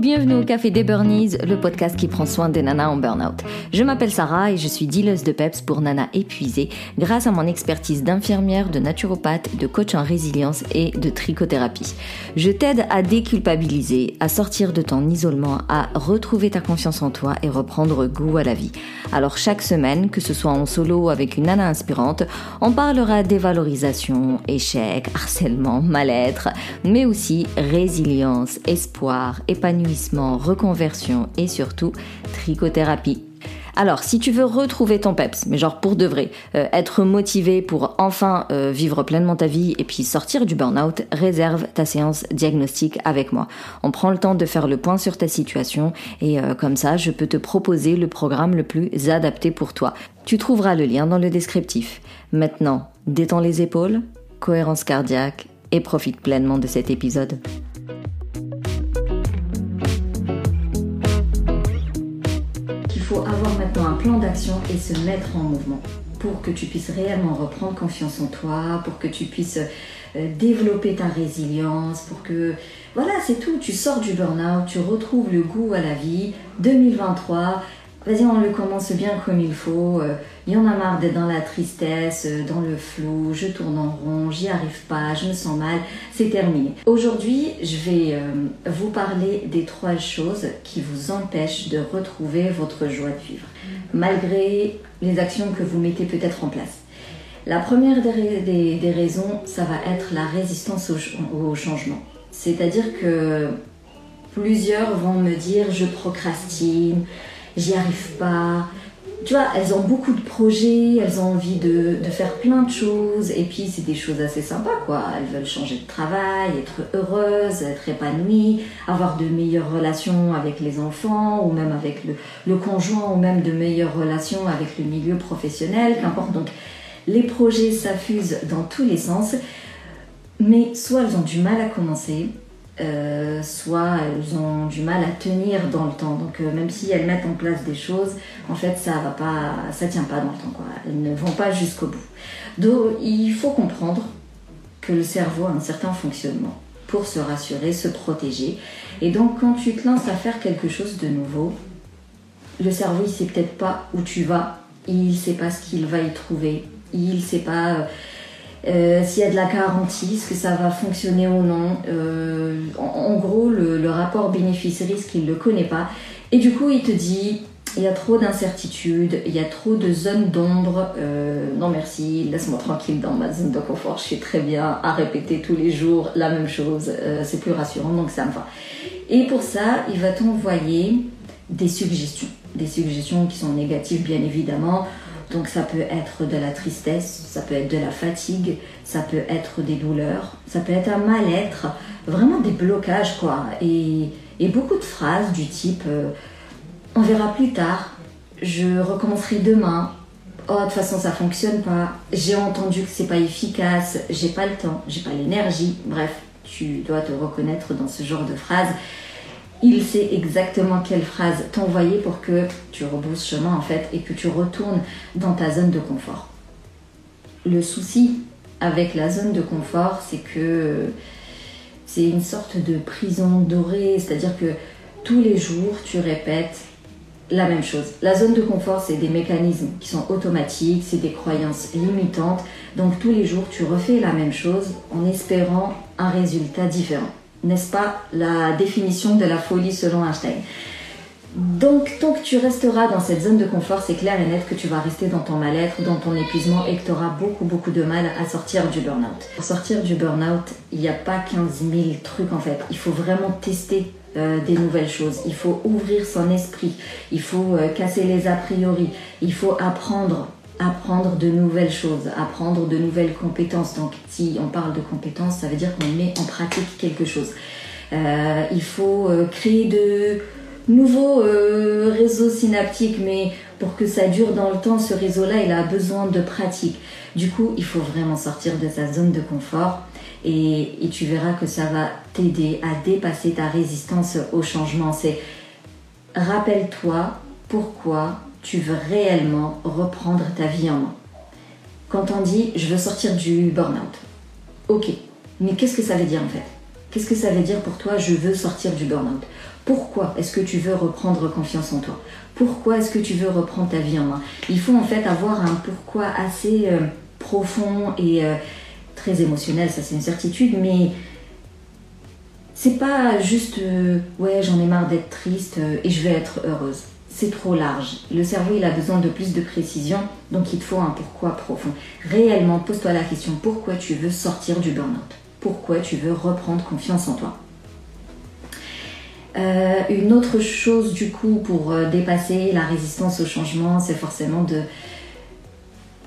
bienvenue au Café des Burnies, le podcast qui prend soin des nanas en burn-out. Je m'appelle Sarah et je suis dealeuse de PEPS pour nanas épuisées grâce à mon expertise d'infirmière, de naturopathe, de coach en résilience et de trichothérapie. Je t'aide à déculpabiliser, à sortir de ton isolement, à retrouver ta confiance en toi et reprendre goût à la vie. Alors chaque semaine, que ce soit en solo avec une nana inspirante, on parlera dévalorisation, échec, harcèlement, mal-être, mais aussi résilience, espoir, épanouissement, reconversion et surtout trichothérapie. Alors, si tu veux retrouver ton peps, mais genre pour de vrai, euh, être motivé pour enfin euh, vivre pleinement ta vie et puis sortir du burn-out, réserve ta séance diagnostique avec moi. On prend le temps de faire le point sur ta situation et euh, comme ça, je peux te proposer le programme le plus adapté pour toi. Tu trouveras le lien dans le descriptif. Maintenant, détends les épaules, cohérence cardiaque et profite pleinement de cet épisode. Avoir maintenant un plan d'action et se mettre en mouvement pour que tu puisses réellement reprendre confiance en toi, pour que tu puisses euh, développer ta résilience, pour que... Voilà, c'est tout. Tu sors du burn-out, tu retrouves le goût à la vie. 2023, vas-y, on le commence bien comme il faut. Euh, il y en a marre d'être dans la tristesse, euh, dans le flou, je tourne en rond, j'y arrive pas, je me sens mal, c'est terminé. Aujourd'hui, je vais euh, vous parler des trois choses qui vous empêchent de retrouver votre joie de vivre, malgré les actions que vous mettez peut-être en place. La première des, raisons, ça va être la résistance au changement. C'est-à-dire que plusieurs vont me dire je procrastine, j'y arrive pas, tu vois, elles ont beaucoup de projets, elles ont envie de, faire plein de choses, et puis c'est des choses assez sympas, quoi. Elles veulent changer de travail, être heureuses, être épanouies, avoir de meilleures relations avec les enfants, ou même avec le, le conjoint, ou même de meilleures relations avec le milieu professionnel, qu'importe. Donc, les projets s'affusent dans tous les sens, mais soit elles ont du mal à commencer, euh, soit elles ont du mal à tenir dans le temps. Donc euh, même si elles mettent en place des choses, en fait ça va pas, ça tient pas dans le temps quoi. Elles ne vont pas jusqu'au bout. Donc il faut comprendre que le cerveau a un certain fonctionnement pour se rassurer, se protéger. Et donc quand tu te lances à faire quelque chose de nouveau, le cerveau il sait peut-être pas où tu vas, il sait pas ce qu'il va y trouver, il sait pas euh, s'il y a de la garantie, est-ce que ça va fonctionner ou non. Euh, en, gros, le, rapport bénéfice-risque, il ne le connaît pas. Et du coup, il te dit, il y a trop d'incertitudes, il y a trop de zones d'ombre. Euh, non merci, laisse-moi tranquille dans ma zone de confort. Je suis très bien à répéter tous les jours la même chose. c'est plus rassurant, donc ça me va. Et pour ça, il va t'envoyer des suggestions. Des suggestions qui sont négatives, bien évidemment. Donc ça peut être de la tristesse, ça peut être de la fatigue, ça peut être des douleurs, ça peut être un mal-être, vraiment des blocages quoi. Et, beaucoup de phrases du type euh, on verra plus tard, je recommencerai demain, oh de toute façon ça fonctionne pas, j'ai entendu que c'est pas efficace, j'ai pas le temps, j'ai pas l'énergie, bref, tu dois te reconnaître dans ce genre de phrases il sait exactement quelle phrase t'envoyer pour que tu rebousses chemin en fait et que tu retournes dans ta zone de confort. Le souci avec la zone de confort, c'est que c'est une sorte de prison dorée, c'est-à-dire que tous les jours tu répètes la même chose. La zone de confort, c'est des mécanismes qui sont automatiques, c'est des croyances limitantes. Donc tous les jours, tu refais la même chose en espérant un résultat différent n'est-ce pas, la définition de la folie selon Einstein. Donc, tant que tu resteras dans cette zone de confort, c'est clair et net que tu vas rester dans ton mal-être, dans ton épuisement et que tu auras beaucoup, beaucoup de mal à sortir du burn-out. Pour sortir du burn-out, il n'y a pas 15 000 trucs en fait. Il faut vraiment tester euh, des nouvelles choses. Il faut ouvrir son esprit. Il faut euh, casser les a priori. Il faut apprendre apprendre de nouvelles choses, apprendre de nouvelles compétences. Donc si on parle de compétences, ça veut dire qu'on met en pratique quelque chose. Euh, il faut euh, créer de nouveaux euh, réseaux synaptiques, mais pour que ça dure dans le temps, ce réseau-là, il a besoin de pratique. Du coup, il faut vraiment sortir de sa zone de confort et, et tu verras que ça va t'aider à dépasser ta résistance au changement. C'est rappelle-toi pourquoi tu veux réellement reprendre ta vie en main. Quand on dit je veux sortir du burn-out, ok, mais qu'est-ce que ça veut dire en fait? Qu'est-ce que ça veut dire pour toi je veux sortir du burn-out? Pourquoi est-ce que tu veux reprendre confiance en toi? Pourquoi est-ce que tu veux reprendre ta vie en main? Il faut en fait avoir un pourquoi assez euh, profond et euh, très émotionnel, ça c'est une certitude, mais c'est pas juste euh, ouais j'en ai marre d'être triste et je vais être heureuse. C'est trop large. Le cerveau il a besoin de plus de précision, donc il te faut un pourquoi profond. Réellement, pose-toi la question pourquoi tu veux sortir du burn-out? Pourquoi tu veux reprendre confiance en toi? Euh, une autre chose du coup pour euh, dépasser la résistance au changement, c'est forcément de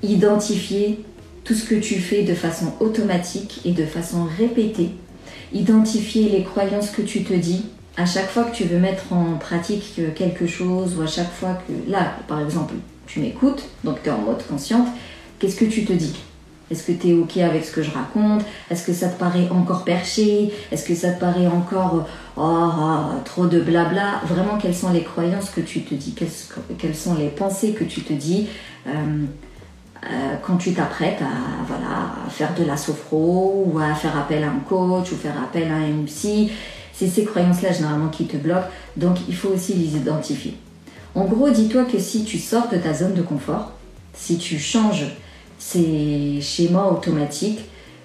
identifier tout ce que tu fais de façon automatique et de façon répétée. Identifier les croyances que tu te dis à chaque fois que tu veux mettre en pratique quelque chose ou à chaque fois que là par exemple tu m'écoutes, donc tu es en mode consciente, qu'est-ce que tu te dis? Est-ce que tu es OK avec ce que je raconte? Est-ce que ça te paraît encore perché? Est-ce que ça te paraît encore oh, oh, trop de blabla? Vraiment, quelles sont les croyances que tu te dis? Quelles sont les pensées que tu te dis euh, euh, quand tu t'apprêtes à, voilà, à faire de la sophro ou à faire appel à un coach ou faire appel à un psy C'est ces croyances-là généralement qui te bloquent, donc il faut aussi les identifier. En gros, dis-toi que si tu sors de ta zone de confort, si tu changes ces schémas automatiques,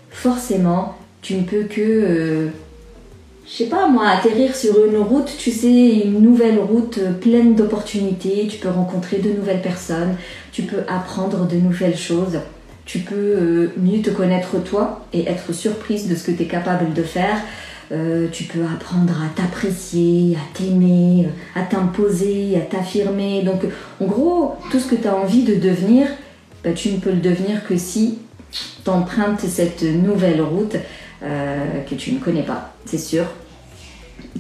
forcément, tu ne peux que, euh, je sais pas moi, atterrir sur une route, tu sais, une nouvelle route pleine d'opportunités, tu peux rencontrer de nouvelles personnes, tu peux apprendre de nouvelles choses, tu peux euh, mieux te connaître toi et être surprise de ce que tu es capable de faire. Euh, tu peux apprendre à t'apprécier, à t'aimer, à t'imposer, à t'affirmer. Donc, en gros, tout ce que tu as envie de devenir, bah, tu ne peux le devenir que si tu empruntes cette nouvelle route euh, que tu ne connais pas, c'est sûr.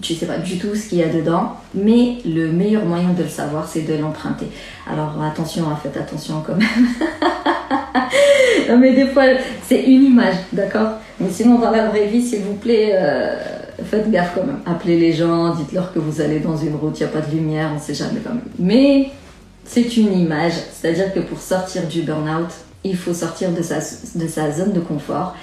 Tu sais pas du tout ce qu'il y a dedans, mais le meilleur moyen de le savoir, c'est de l'emprunter. Alors attention, hein, faites attention quand même. non, mais des fois, c'est une image, d'accord? Mais sinon, dans la vraie vie, s'il vous plaît, euh, faites gaffe quand même. Appelez les gens, dites-leur que vous allez dans une route, il n'y a pas de lumière, on ne sait jamais quand même. Mais c'est une image, c'est-à-dire que pour sortir du burn-out, il faut sortir de sa, de sa zone de confort.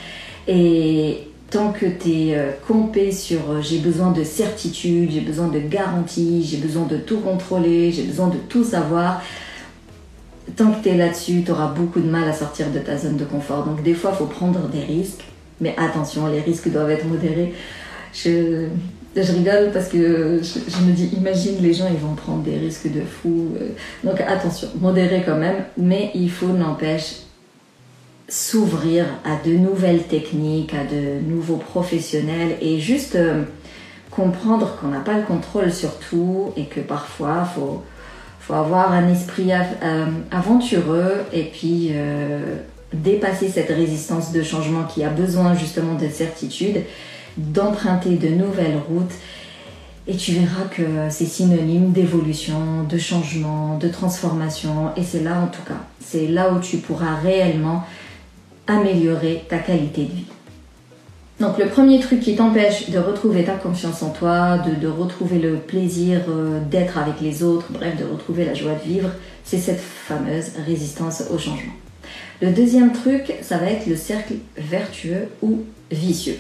Et tant que tu es euh, compé sur euh, j'ai besoin de certitude, j'ai besoin de garantie, j'ai besoin de tout contrôler, j'ai besoin de tout savoir, tant que tu es là-dessus, tu auras beaucoup de mal à sortir de ta zone de confort. Donc des fois, il faut prendre des risques, mais attention, les risques doivent être modérés. Je, rigole parce que je, me dis, imagine les gens, ils vont prendre des risques de fou. Euh. Donc attention, modéré quand même, mais il faut, n'empêche, s'ouvrir à de nouvelles techniques, à de nouveaux professionnels et juste euh, comprendre qu'on n'a pas le contrôle sur tout et que parfois, faut, faut avoir un esprit euh, aventureux et puis dépasser cette résistance de changement qui a besoin justement de certitude d'emprunter de nouvelles routes et tu verras que c'est synonyme d'évolution, de changement, de transformation et c'est là en tout cas, c'est là où tu pourras réellement améliorer ta qualité de vie. Donc le premier truc qui t'empêche de retrouver ta confiance en toi, de, retrouver le plaisir euh, d'être avec les autres, bref, de retrouver la joie de vivre, c'est cette fameuse résistance au changement. Le deuxième truc, ça va être le cercle vertueux ou vicieux.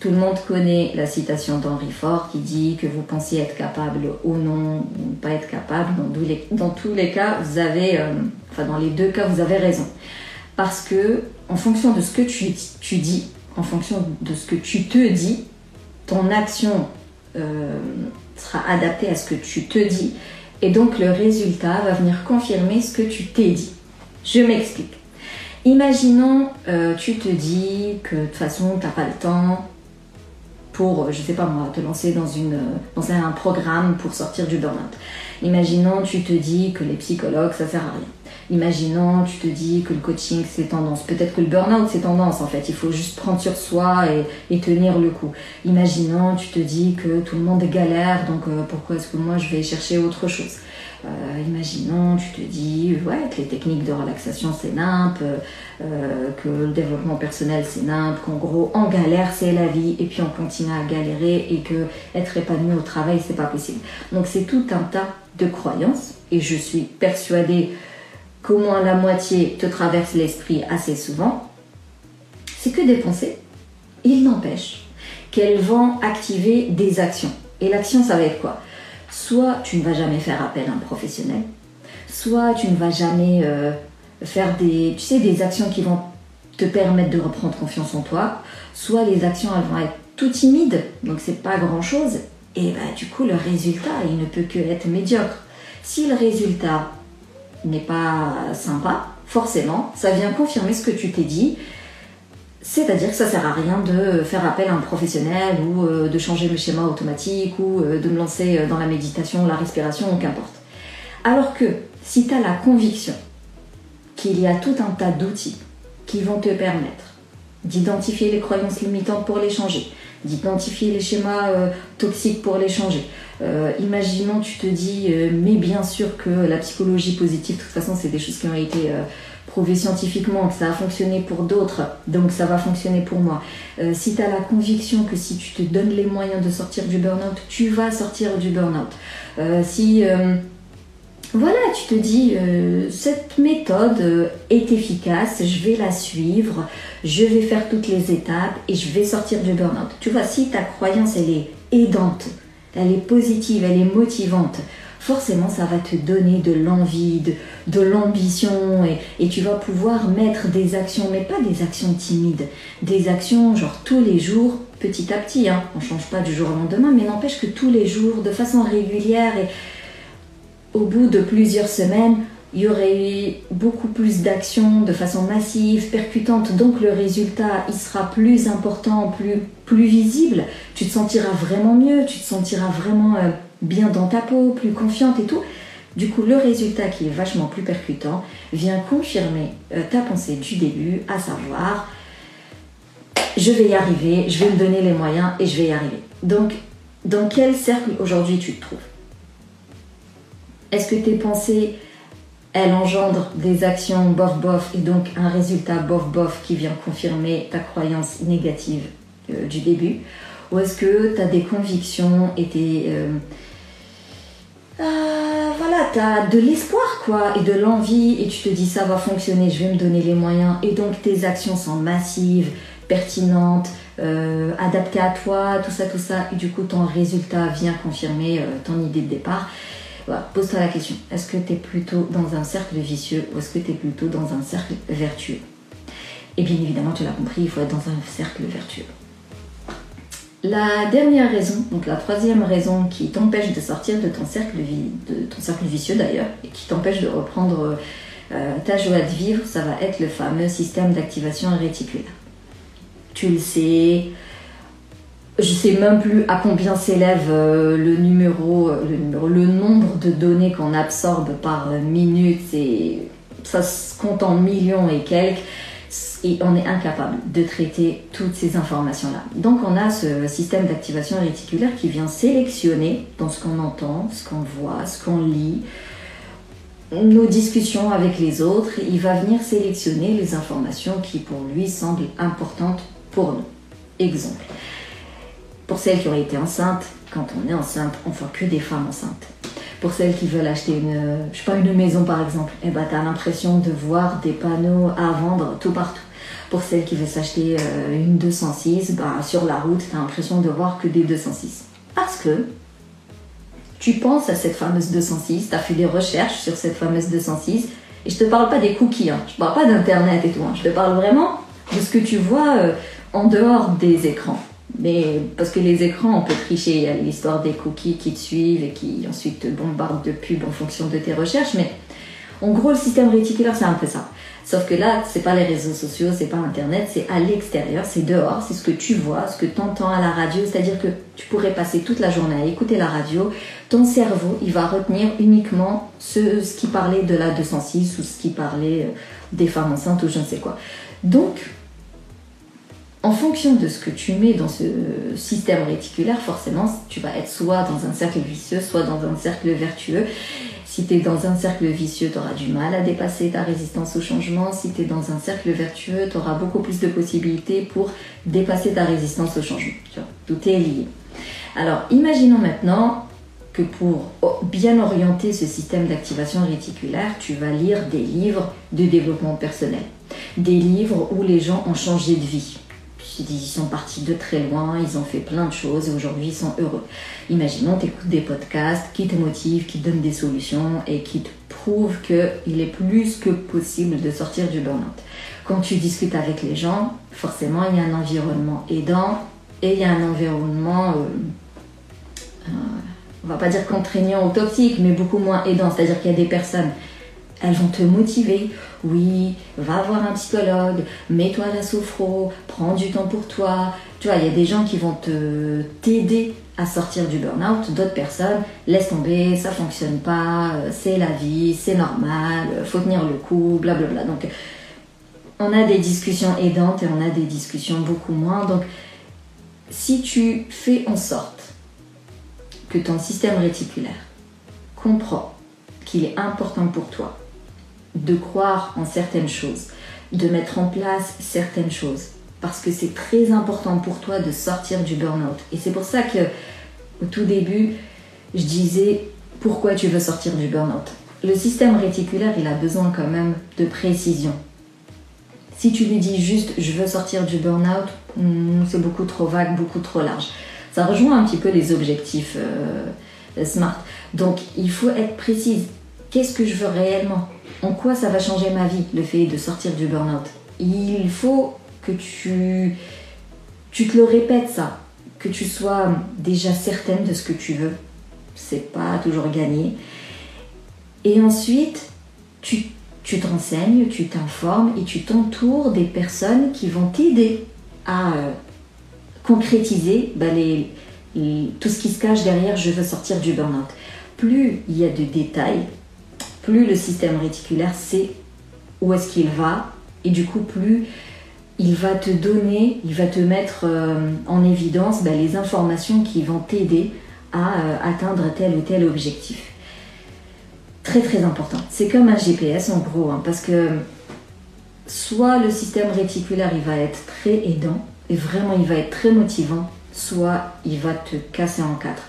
Tout le monde connaît la citation d'Henri Ford qui dit que vous pensiez être capable ou non, ou pas être capable. Dans tous les, cas, vous avez, euh, enfin dans les deux cas, vous avez raison. Parce que en fonction de ce que tu, tu dis, en fonction de ce que tu te dis, ton action euh, sera adaptée à ce que tu te dis. Et donc le résultat va venir confirmer ce que tu t'es dit. Je m'explique. Imaginons, euh, tu te dis que de toute façon, tu n'as pas le temps, pour, je sais pas moi, te lancer dans, une, dans un programme pour sortir du burn-out. Imaginons, tu te dis que les psychologues, ça sert à rien. Imaginons, tu te dis que le coaching, c'est tendance. Peut-être que le burn-out, c'est tendance en fait. Il faut juste prendre sur soi et, tenir le coup. Imaginons, tu te dis que tout le monde galère, donc euh, pourquoi est-ce que moi je vais chercher autre chose? Euh, imaginons, tu te dis ouais, que les techniques de relaxation c'est nimp, euh, que le développement personnel c'est nimp, qu'en gros en galère c'est la vie et puis on continue à galérer et que être épanoui au travail c'est pas possible. Donc c'est tout un tas de croyances et je suis persuadée qu'au moins la moitié te traverse l'esprit assez souvent. C'est que des pensées. Il n'empêche qu'elles vont activer des actions. Et l'action, ça va être quoi? Soit tu ne vas jamais faire appel à un professionnel, soit tu ne vas jamais euh, faire des, tu sais, des actions qui vont te permettre de reprendre confiance en toi, soit les actions elles vont être tout timides, donc c'est pas grand chose, et bah, du coup le résultat il ne peut que être médiocre. Si le résultat n'est pas sympa, forcément, ça vient confirmer ce que tu t'es dit. C'est-à-dire que ça sert à rien de faire appel à un professionnel ou euh, de changer le schéma automatique ou euh, de me lancer dans la méditation, la respiration, qu'importe. Alors que si tu as la conviction qu'il y a tout un tas d'outils qui vont te permettre d'identifier les croyances limitantes pour les changer, d'identifier les schémas euh, toxiques pour les changer. Euh, imaginons, tu te dis, euh, mais bien sûr que la psychologie positive, de toute façon, c'est des choses qui ont été prouvées scientifiquement, que ça a fonctionné pour d'autres, donc ça va fonctionner pour moi. si tu as la conviction que si tu te donnes les moyens de sortir du burn-out, tu vas sortir du burn-out. si voilà, tu te dis, euh, cette méthode euh, est efficace, je vais la suivre, je vais faire toutes les étapes et je vais sortir du burn-out. Tu vois, si ta croyance, elle est aidante, elle est positive, elle est motivante, forcément, ça va te donner de l'envie, de, l'ambition et, tu vas pouvoir mettre des actions, mais pas des actions timides, des actions genre tous les jours, petit à petit. Hein. On ne change pas du jour au lendemain, mais n'empêche que tous les jours, de façon régulière et au bout de plusieurs semaines, il y aurait eu beaucoup plus d'actions de façon massive, percutante, donc le résultat il sera plus important, plus, visible, tu te sentiras vraiment mieux, tu te sentiras vraiment euh, bien dans ta peau, plus confiante et tout. Du coup, le résultat qui est vachement plus percutant vient confirmer euh, ta pensée du début, à savoir je vais y arriver, je vais me donner les moyens et je vais y arriver. Donc, dans quel cercle aujourd'hui tu te trouves? Est-ce que tes pensées, elles engendrent des actions bof-bof et donc un résultat bof-bof qui vient confirmer ta croyance négative euh, du début? Ou est-ce que tu as des convictions et des... Euh, euh, voilà, tu de l'espoir quoi et de l'envie et tu te dis ça va fonctionner, je vais me donner les moyens. Et donc tes actions sont massives, pertinentes, adaptées à toi, tout ça, tout ça. Et du coup ton résultat vient confirmer ton idée de départ. Pose-toi la question, est-ce que tu es plutôt dans un cercle vicieux ou est-ce que tu es plutôt dans un cercle vertueux? Et bien évidemment, tu l'as compris, il faut être dans un cercle vertueux. La dernière raison, donc la troisième raison qui t'empêche de sortir de ton cercle, de ton cercle vicieux d'ailleurs, et qui t'empêche de reprendre euh, ta joie de vivre, ça va être le fameux système d'activation réticulaire. Tu le sais, je sais même plus à combien s'élève euh, le numéro, euh, le nombre de données qu'on absorbe par minute, ça se compte en millions et quelques, et on est incapable de traiter toutes ces informations-là. Donc on a ce système d'activation réticulaire qui vient sélectionner dans ce qu'on entend, ce qu'on voit, ce qu'on lit, nos discussions avec les autres, il va venir sélectionner les informations qui pour lui semblent importantes pour nous. Exemple. Pour celles qui ont été enceintes, quand on est enceinte, on voit que des femmes enceintes. Pour celles qui veulent acheter une, je une maison par exemple, eh ben, tu as l'impression de voir des panneaux à vendre tout partout. Pour celles qui veulent s'acheter euh, une 206, ben, sur la route, tu as l'impression de voir que des 206. Parce que tu penses à cette fameuse 206, tu as fait des recherches sur cette fameuse 206, et je te parle pas des cookies, hein. je parle pas d'internet et tout, hein. je te parle vraiment de ce que tu vois euh, en dehors des écrans. Mais parce que les écrans, on peut tricher. Il y a l'histoire des cookies qui te suivent et qui ensuite te bombardent de pubs en fonction de tes recherches. Mais en gros, le système réticulaire, c'est un peu ça. Sauf que là, c'est pas les réseaux sociaux, c'est pas Internet, c'est à l'extérieur, c'est dehors, c'est ce que tu vois, ce que tu entends à la radio. C'est-à-dire que tu pourrais passer toute la journée à écouter la radio. Ton cerveau, il va retenir uniquement ce, qui parlait de la 206 ou ce qui parlait euh, des femmes enceintes ou je ne sais quoi. Donc, en fonction de ce que tu mets dans ce système réticulaire, forcément, tu vas être soit dans un cercle vicieux, soit dans un cercle vertueux. Si tu es dans un cercle vicieux, tu auras du mal à dépasser ta résistance au changement. Si tu es dans un cercle vertueux, tu auras beaucoup plus de possibilités pour dépasser ta résistance au changement. tout est lié. Alors, imaginons maintenant que pour bien orienter ce système d'activation réticulaire, tu vas lire des livres de développement personnel. Des livres où les gens ont changé de vie ils sont partis de très loin, ils ont fait plein de choses et aujourd'hui ils sont heureux. Imaginons, tu écoutes des podcasts qui te motivent, qui te donnent des solutions et qui te prouvent qu'il est plus que possible de sortir du burn-out. Quand tu discutes avec les gens, forcément il y a un environnement aidant et il y a un environnement, euh, euh, on va pas dire contraignant ou toxique, mais beaucoup moins aidant. C'est-à-dire qu'il y a des personnes elles vont te motiver. Oui, va voir un psychologue, mets-toi à la sophro, prends du temps pour toi. Tu vois, il y a des gens qui vont te t'aider à sortir du burn-out, d'autres personnes, laisse tomber, ça fonctionne pas, euh, c'est la vie, c'est normal, euh, faut tenir le coup, blablabla. Donc, on a des discussions aidantes et on a des discussions beaucoup moins. Donc, si tu fais en sorte que ton système réticulaire comprend qu'il est important pour toi de croire en certaines choses, de mettre en place certaines choses, parce que c'est très important pour toi de sortir du burn-out. Et c'est pour ça que au tout début, je disais pourquoi tu veux sortir du burn-out? Le système réticulaire, il a besoin quand même de précision. Si tu lui dis juste je veux sortir du burn-out, hmm, c'est beaucoup trop vague, beaucoup trop large. Ça rejoint un petit peu les objectifs euh, SMART. Donc il faut être précise. Qu'est-ce que je veux réellement? En quoi ça va changer ma vie, le fait de sortir du burn-out? Il faut que tu, tu te le répètes ça, que tu sois déjà certaine de ce que tu veux. C'est pas toujours gagné. Et ensuite, tu, tu te renseignes, tu t'informes et tu t'entoures des personnes qui vont t'aider à euh, concrétiser bah, les, tout ce qui se cache derrière je veux sortir du burn-out. Plus il y a de détails, plus le système réticulaire sait où est-ce qu'il va et du coup plus il va te donner, il va te mettre euh, en évidence ben, les informations qui vont t'aider à euh, atteindre tel ou tel objectif. Très très important. C'est comme un GPS en gros, hein, parce que soit le système réticulaire il va être très aidant et vraiment il va être très motivant, soit il va te casser en quatre.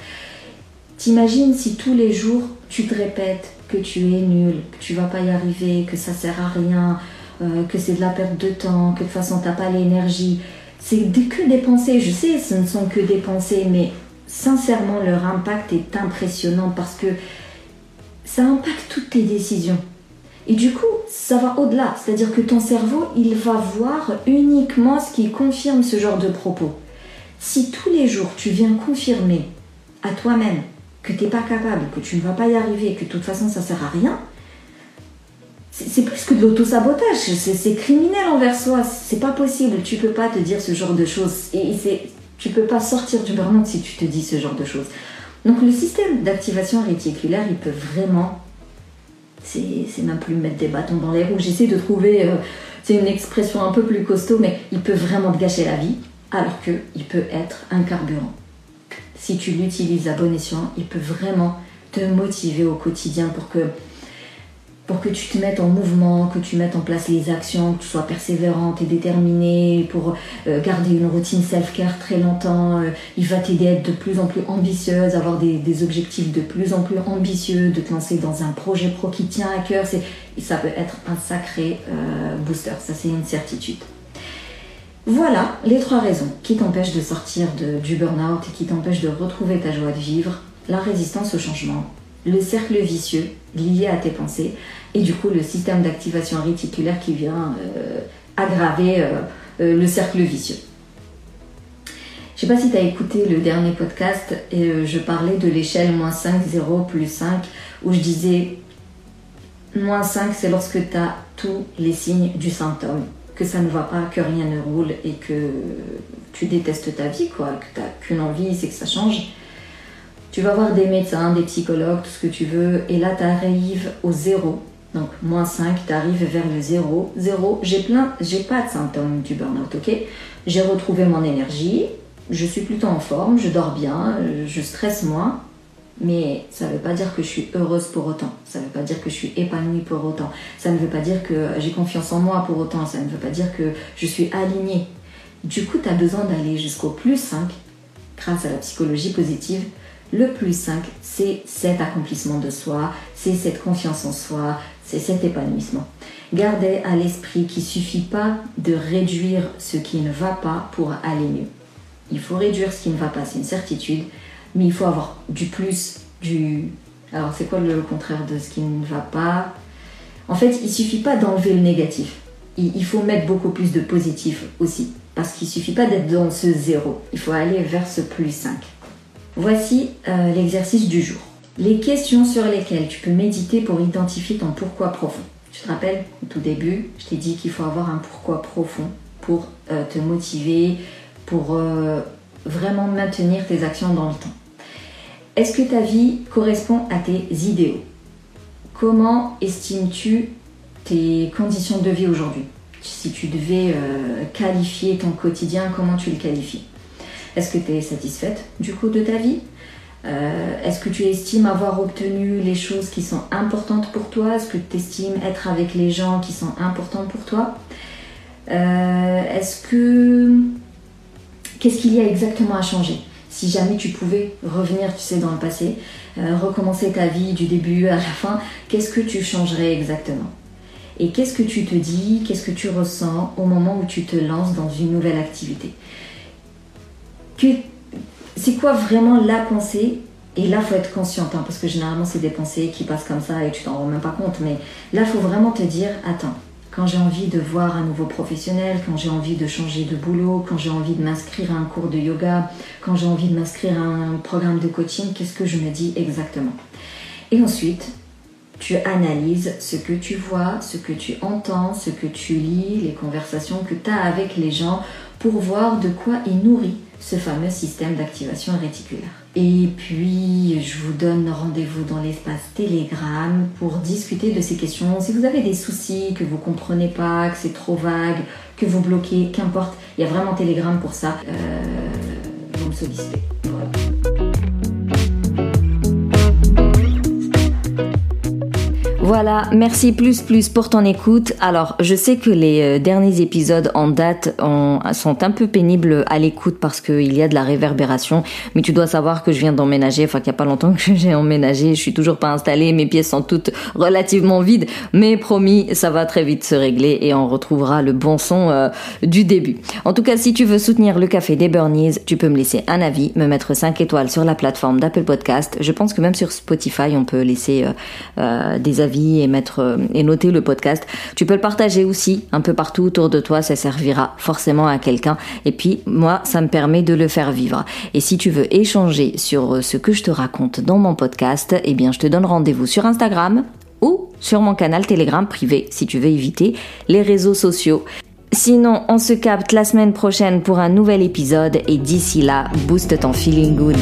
T'imagines si tous les jours tu te répètes que tu es nul, que tu vas pas y arriver, que ça sert à rien, euh, que c'est de la perte de temps, que de toute façon t'as pas l'énergie. C'est que des pensées, je sais, ce ne sont que des pensées, mais sincèrement leur impact est impressionnant parce que ça impacte toutes tes décisions. Et du coup, ça va au-delà, c'est-à-dire que ton cerveau, il va voir uniquement ce qui confirme ce genre de propos. Si tous les jours tu viens confirmer à toi-même que tu n'es pas capable, que tu ne vas pas y arriver, que de toute façon ça sert à rien, c'est plus que de l'auto-sabotage, c'est criminel envers soi, c'est pas possible, tu peux pas te dire ce genre de choses, et tu peux pas sortir du burn si tu te dis ce genre de choses. Donc le système d'activation réticulaire, il peut vraiment, c'est même plus mettre des bâtons dans les roues, j'essaie de trouver, euh, c'est une expression un peu plus costaud, mais il peut vraiment te gâcher la vie, alors qu'il peut être un carburant si tu l'utilises à bon escient, il peut vraiment te motiver au quotidien pour que, tu te mettes en mouvement, que tu mettes en place les actions, que tu sois persévérante et déterminée pour euh, garder une routine self-care très longtemps. Euh, il va t'aider à être de plus en plus ambitieuse, avoir des, objectifs de plus en plus ambitieux, de te lancer dans un projet pro qui tient à cœur. Ça peut être un sacré euh, booster, ça c'est une certitude. Voilà les trois raisons qui t'empêchent de sortir du burn-out et qui t'empêchent de retrouver ta joie de vivre, la résistance au changement, le cercle vicieux lié à tes pensées et du coup le système d'activation réticulaire qui vient euh, aggraver euh, euh, le cercle vicieux. Je sais pas si tu as écouté le dernier podcast et je parlais de l'échelle moins 5, 0, plus 5 où je disais moins 5 c'est lorsque tu as tous les signes du symptôme que ça ne va pas, que rien ne roule et que tu détestes ta vie, quoi, que tu n'as qu'une envie, c'est que ça change. Tu vas voir des médecins, des psychologues, tout ce que tu veux, et là tu arrives au zéro. Donc moins 5, tu arrives vers le zéro. Zéro, j'ai plein, j'ai pas de symptômes du burn-out, ok? J'ai retrouvé mon énergie, je suis plutôt en forme, je dors bien, je stresse moins, mais ça ne veut pas dire que je suis heureuse pour autant. Ça ne veut pas dire que je suis épanouie pour autant. Ça ne veut pas dire que j'ai confiance en moi pour autant. Ça ne veut pas dire que je suis alignée. Du coup, tu as besoin d'aller jusqu'au plus 5 grâce à la psychologie positive. Le plus 5, c'est cet accomplissement de soi, c'est cette confiance en soi, c'est cet épanouissement. Gardez à l'esprit qu'il ne suffit pas de réduire ce qui ne va pas pour aller mieux. Il faut réduire ce qui ne va pas, c'est une certitude, mais il faut avoir du plus, du... Alors c'est quoi le contraire de ce qui ne va pas? En fait, il suffit pas d'enlever le négatif. Il faut mettre beaucoup plus de positif aussi. Parce qu'il suffit pas d'être dans ce zéro. Il faut aller vers ce plus 5. Voici euh, l'exercice du jour. Les questions sur lesquelles tu peux méditer pour identifier ton pourquoi profond. Tu te rappelles, au tout début, je t'ai dit qu'il faut avoir un pourquoi profond pour euh, te motiver, pour euh, vraiment maintenir tes actions dans le temps. Est-ce que ta vie correspond à tes idéaux? Comment estimes-tu tes conditions de vie aujourd'hui? Si tu devais euh, qualifier ton quotidien, comment tu le qualifies? Est-ce que tu es satisfaite du coup de ta vie? Euh, Est-ce que tu estimes avoir obtenu les choses qui sont importantes pour toi? Est-ce que tu estimes être avec les gens qui sont importants pour toi? Est-ce que Qu'est-ce qu'il y a exactement à changer? Si jamais tu pouvais revenir, tu sais, dans le passé, euh, recommencer ta vie du début à la fin, qu'est-ce que tu changerais exactement? Et qu'est-ce que tu te dis, qu'est-ce que tu ressens au moment où tu te lances dans une nouvelle activité? C'est quoi vraiment la pensée? Et là, faut être consciente, hein, parce que généralement, c'est des pensées qui passent comme ça et tu t'en rends même pas compte. Mais là, faut vraiment te dire, attends, quand j'ai envie de voir un nouveau professionnel, quand j'ai envie de changer de boulot, quand j'ai envie de m'inscrire à un cours de yoga, quand j'ai envie de m'inscrire à un programme de coaching, qu'est-ce que je me dis exactement? Et ensuite, tu analyses ce que tu vois, ce que tu entends, ce que tu lis, les conversations que tu as avec les gens pour voir de quoi il nourrit ce fameux système d'activation réticulaire. Et puis, je vous donne rendez-vous dans l'espace Telegram pour discuter de ces questions. Si vous avez des soucis, que vous comprenez pas, que c'est trop vague, que vous bloquez, qu'importe, il y a vraiment Telegram pour ça. Euh, vous me sollicitez. Voilà, merci plus plus pour ton écoute. Alors, je sais que les euh, derniers épisodes en date sont un peu pénibles à l'écoute parce qu'il y a de la réverbération, mais tu dois savoir que je viens d'emménager, enfin qu'il n'y a pas longtemps que j'ai emménagé, je suis toujours pas installée, mes pièces sont toutes relativement vides, mais promis, ça va très vite se régler et on retrouvera le bon son euh, du début. En tout cas, si tu veux soutenir le café des Burnies, tu peux me laisser un avis, me mettre 5 étoiles sur la plateforme d'Apple Podcast. Je pense que même sur Spotify, on peut laisser euh, des avis et mettre euh, et noter le podcast. Tu peux le partager aussi un peu partout autour de toi, ça servira forcément à quelqu'un. Et puis moi, ça me permet de le faire vivre. Et si tu veux échanger sur euh, ce que je te raconte dans mon podcast, eh bien je te donne rendez-vous sur Instagram ou sur mon canal Telegram privé si tu veux éviter les réseaux sociaux. Sinon, on se capte la semaine prochaine pour un nouvel épisode et d'ici là, booste ton feeling good.